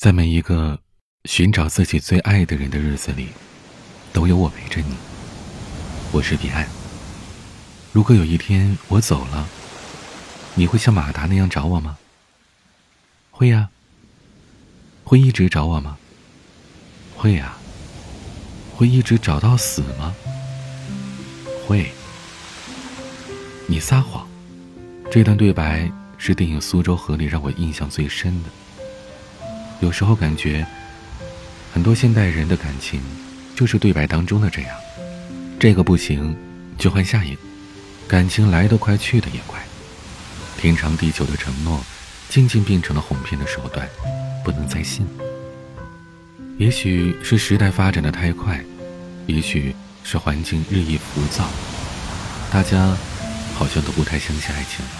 在每一个寻找自己最爱的人的日子里，都有我陪着你。我是彼岸。如果有一天我走了，你会像马达那样找我吗？会呀。会一直找我吗？会呀。会一直找到死吗？会。你撒谎。这段对白是电影《苏州河》里让我印象最深的。有时候感觉，很多现代人的感情，就是对白当中的这样：这个不行，就换下一个。感情来得快，去得也快。天长地久的承诺，渐渐变成了哄骗的手段，不能再信。也许是时代发展的太快，也许是环境日益浮躁，大家。好像都不太相信爱情了。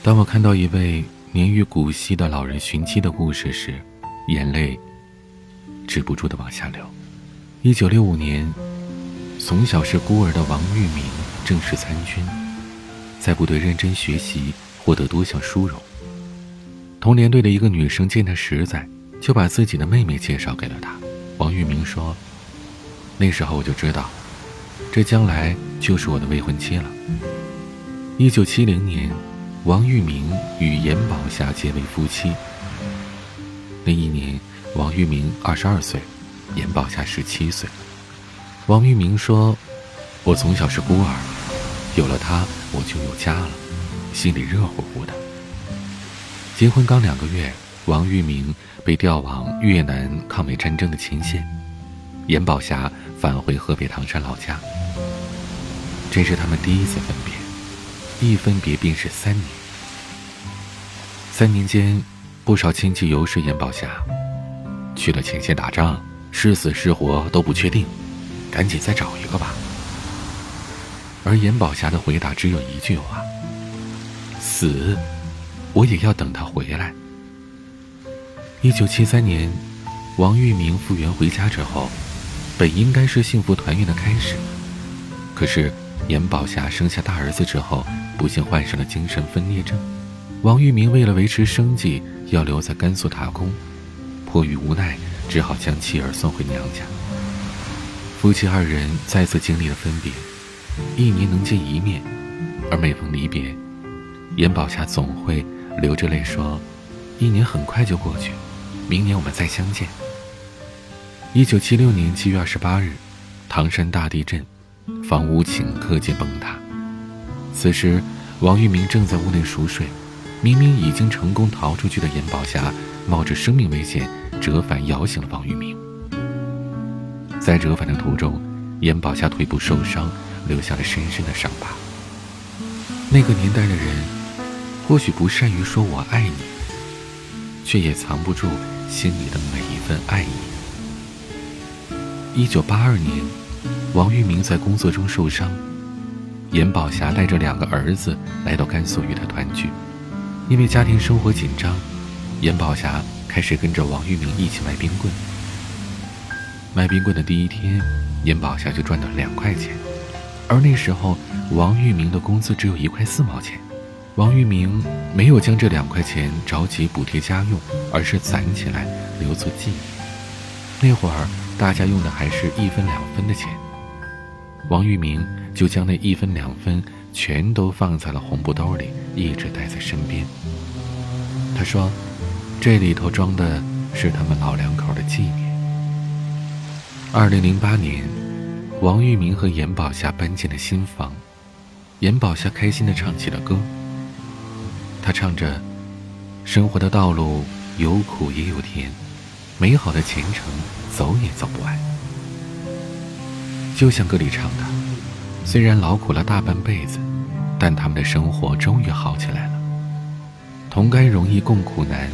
当我看到一位年逾古稀的老人寻妻的故事时，眼泪止不住的往下流。一九六五年，从小是孤儿的王玉明正式参军，在部队认真学习，获得多项殊荣。同连队的一个女生见他实在，就把自己的妹妹介绍给了他。王玉明说：“那时候我就知道，这将来就是我的未婚妻了。”一九七零年，王玉明与严宝霞结为夫妻。那一年，王玉明二十二岁，严宝霞十七岁。王玉明说：“我从小是孤儿，有了他，我就有家了，心里热乎乎的。”结婚刚两个月，王玉明被调往越南抗美战争的前线，严宝霞返回河北唐山老家。这是他们第一次分别。一分别便是三年，三年间，不少亲戚游说严宝霞，去了前线打仗，是死是活都不确定，赶紧再找一个吧。而严宝霞的回答只有一句话：死，我也要等他回来。一九七三年，王玉明复员回家之后，本应该是幸福团圆的开始，可是。严宝霞生下大儿子之后，不幸患上了精神分裂症。王玉明为了维持生计，要留在甘肃打工，迫于无奈，只好将妻儿送回娘家。夫妻二人再次经历了分别，一年能见一面，而每逢离别，严宝霞总会流着泪说：“一年很快就过去，明年我们再相见。”一九七六年七月二十八日，唐山大地震。房屋顷刻间崩塌。此时，王玉明正在屋内熟睡。明明已经成功逃出去的严宝霞，冒着生命危险折返，摇醒了王玉明。在折返的途中，严宝霞腿部受伤，留下了深深的伤疤。那个年代的人，或许不善于说我爱你，却也藏不住心里的每一份爱意。一九八二年。王玉明在工作中受伤，严宝霞带着两个儿子来到甘肃与他团聚。因为家庭生活紧张，严宝霞开始跟着王玉明一起卖冰棍。卖冰棍的第一天，严宝霞就赚到了两块钱，而那时候王玉明的工资只有一块四毛钱。王玉明没有将这两块钱着急补贴家用，而是攒起来留作纪念。那会儿大家用的还是一分两分的钱。王玉明就将那一分两分全都放在了红布兜里，一直带在身边。他说：“这里头装的是他们老两口的纪念。”二零零八年，王玉明和严宝霞搬进了新房，严宝霞开心地唱起了歌。他唱着：“生活的道路有苦也有甜，美好的前程走也走不完。”就像歌里唱的，虽然劳苦了大半辈子，但他们的生活终于好起来了。同甘容易共苦难，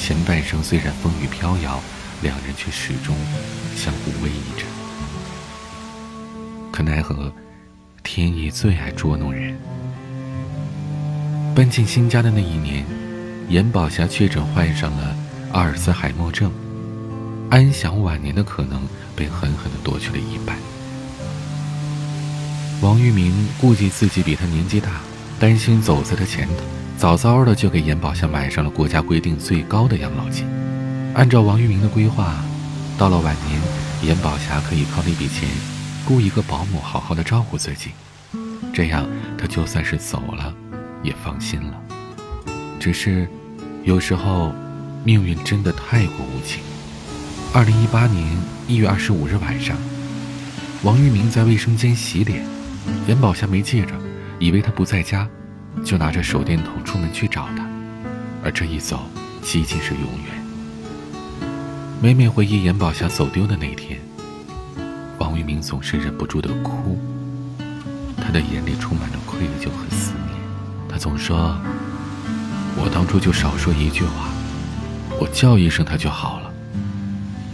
前半生虽然风雨飘摇，两人却始终相互偎依着。可奈何，天意最爱捉弄人。搬进新家的那一年，严宝霞确诊患上了阿尔茨海默症。安享晚年的可能被狠狠地夺去了一半。王玉明顾及自己比他年纪大，担心走在他前头，早早的就给严宝霞买上了国家规定最高的养老金。按照王玉明的规划，到了晚年，严宝霞可以靠那笔钱雇一个保姆，好好的照顾自己，这样他就算是走了，也放心了。只是，有时候，命运真的太过无情。二零一八年一月二十五日晚上，王玉明在卫生间洗脸，严宝霞没记着，以为他不在家，就拿着手电筒出门去找他，而这一走，几近是永远。每每回忆严宝霞走丢的那天，王玉明总是忍不住的哭。他的眼里充满了愧疚和思念。他总说：“我当初就少说一句话，我叫一声他就好了。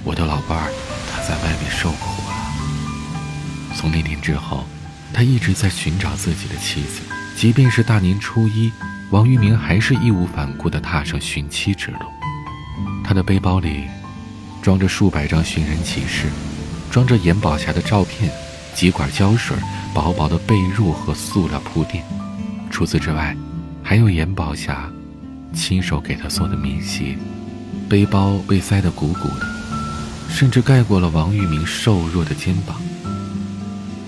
我的老伴儿，他在外面受苦了。”从那天之后，他一直在寻找自己的妻子。即便是大年初一，王玉明还是义无反顾地踏上寻妻之路。他的背包里。装着数百张寻人启事，装着严宝霞的照片，几管胶水，薄薄的被褥和塑料铺垫。除此之外，还有严宝霞亲手给他做的棉鞋。背包被塞得鼓鼓的，甚至盖过了王玉明瘦弱的肩膀。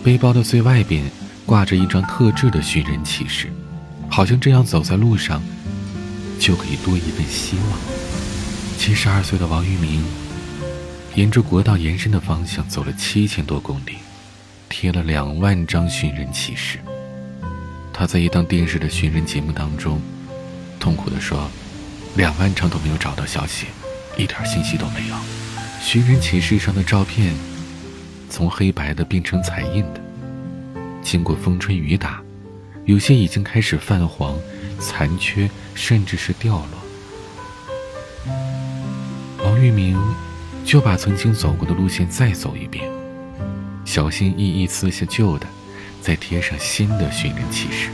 背包的最外边挂着一张特制的寻人启事，好像这样走在路上就可以多一份希望。七十二岁的王玉明。沿着国道延伸的方向走了七千多公里，贴了两万张寻人启事。他在一档电视的寻人节目当中，痛苦地说：“两万张都没有找到消息，一点信息都没有。寻人启事上的照片，从黑白的变成彩印的，经过风吹雨打，有些已经开始泛黄、残缺，甚至是掉落。”王玉明。就把曾经走过的路线再走一遍，小心翼翼撕下旧的，再贴上新的寻人启事。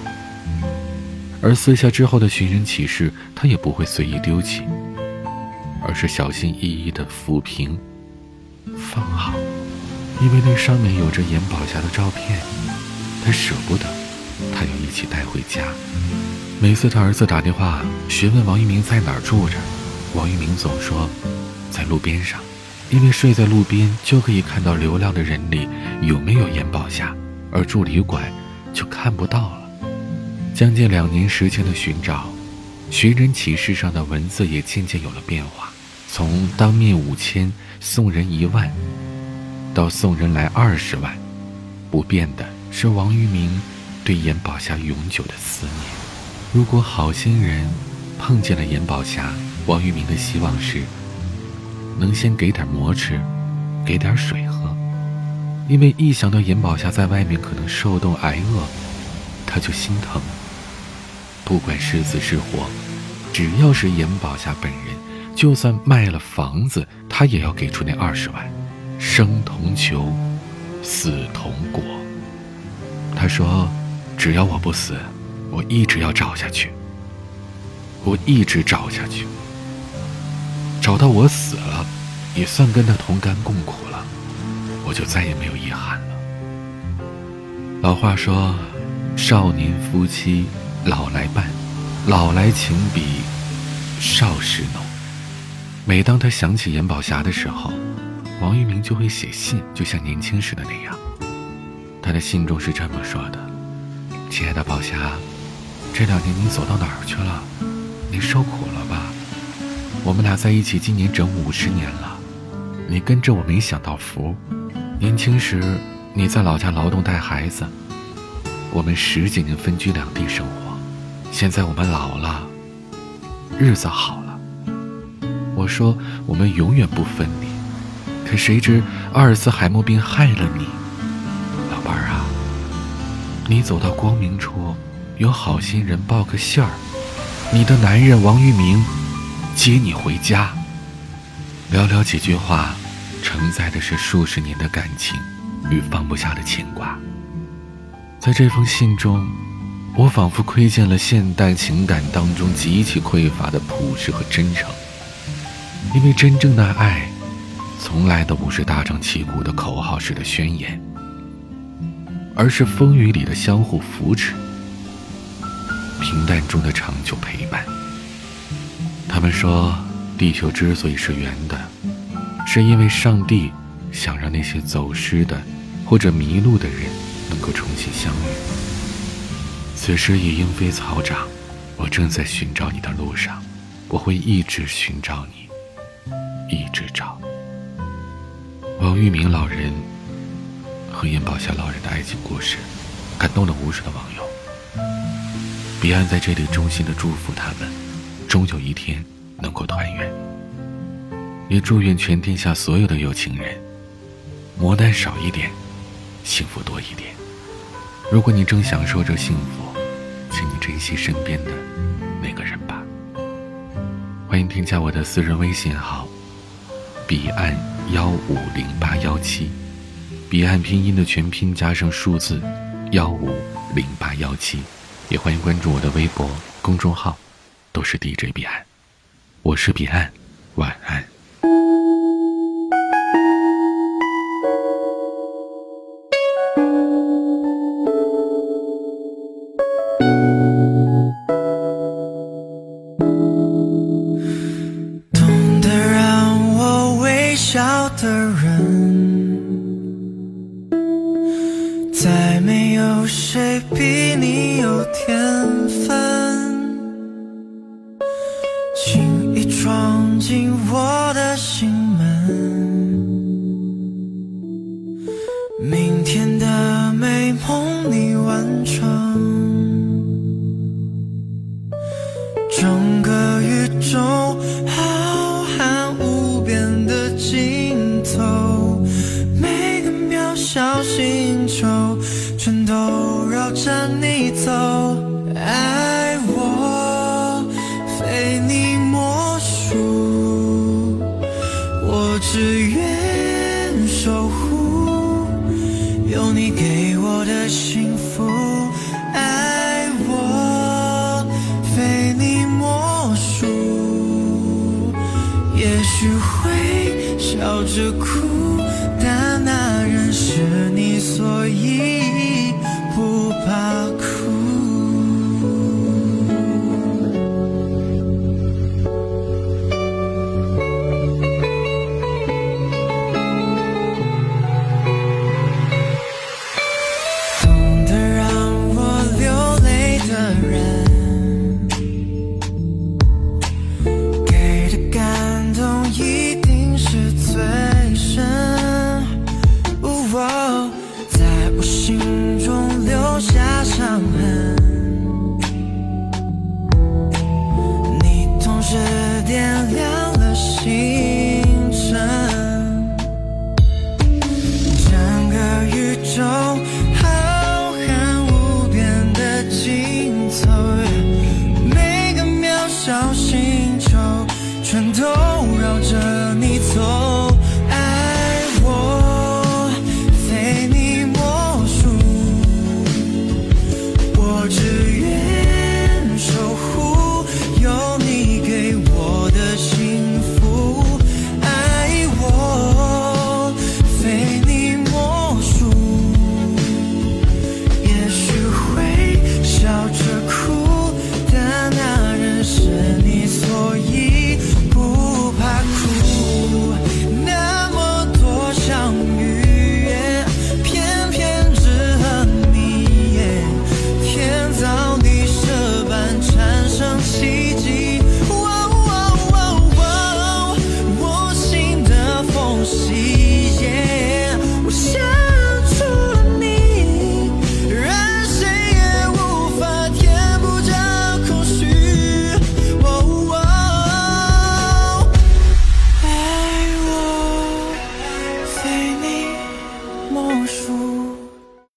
而撕下之后的寻人启事，他也不会随意丢弃，而是小心翼翼地抚平、放好，因为那上面有着严宝霞的照片，他舍不得，他要一起带回家。每次他儿子打电话询问王一鸣在哪儿住着，王一鸣总说，在路边上。因为睡在路边就可以看到流浪的人里有没有严宝霞，而住旅馆就看不到了。将近两年时间的寻找，寻人启事上的文字也渐渐有了变化，从当面五千送人一万，到送人来二十万，不变的是王玉明对严宝霞永久的思念。如果好心人碰见了严宝霞，王玉明的希望是。能先给点馍吃，给点水喝，因为一想到严宝霞在外面可能受冻挨饿，他就心疼。不管是死是活，只要是严宝霞本人，就算卖了房子，他也要给出那二十万。生同求，死同果。他说：“只要我不死，我一直要找下去，我一直找下去。”找到我死了，也算跟他同甘共苦了，我就再也没有遗憾了。老话说：“少年夫妻老来伴，老来情比少时浓。”每当他想起严宝霞的时候，王玉明就会写信，就像年轻时的那样。他的信中是这么说的：“亲爱的宝霞，这两年你走到哪儿去了？你受苦了吧？”我们俩在一起今年整五十年了，你跟着我没享到福。年轻时你在老家劳动带孩子，我们十几年分居两地生活。现在我们老了，日子好了。我说我们永远不分离，可谁知阿尔茨海默病害了你，老伴儿啊！你走到光明处，有好心人报个信儿，你的男人王玉明。接你回家。寥寥几句话，承载的是数十年的感情与放不下的牵挂。在这封信中，我仿佛窥见了现代情感当中极其匮乏的朴实和真诚。因为真正的爱，从来都不是大张旗鼓的口号式的宣言，而是风雨里的相互扶持，平淡中的长久陪伴。他们说，地球之所以是圆的，是因为上帝想让那些走失的或者迷路的人能够重新相遇。此时已莺飞草长，我正在寻找你的路上，我会一直寻找你，一直找。王玉明老人和严宝霞老人的爱情故事，感动了无数的网友。彼岸在这里衷心的祝福他们，终有一天能够团圆。也祝愿全天下所有的有情人，磨难少一点，幸福多一点。如果你正享受着幸福，请你珍惜身边的那个人吧。欢迎添加我的私人微信号：彼岸幺五零八幺七，彼岸拼音的全拼加上数字幺五零八幺七。也欢迎关注我的微博公众号，都是 DJ 彼岸，我是彼岸，晚安。笑的人。再没有谁比你有天分，轻易闯进我的心门。明天的美梦你完成，整个宇宙只会笑着哭，但那人是你，所以。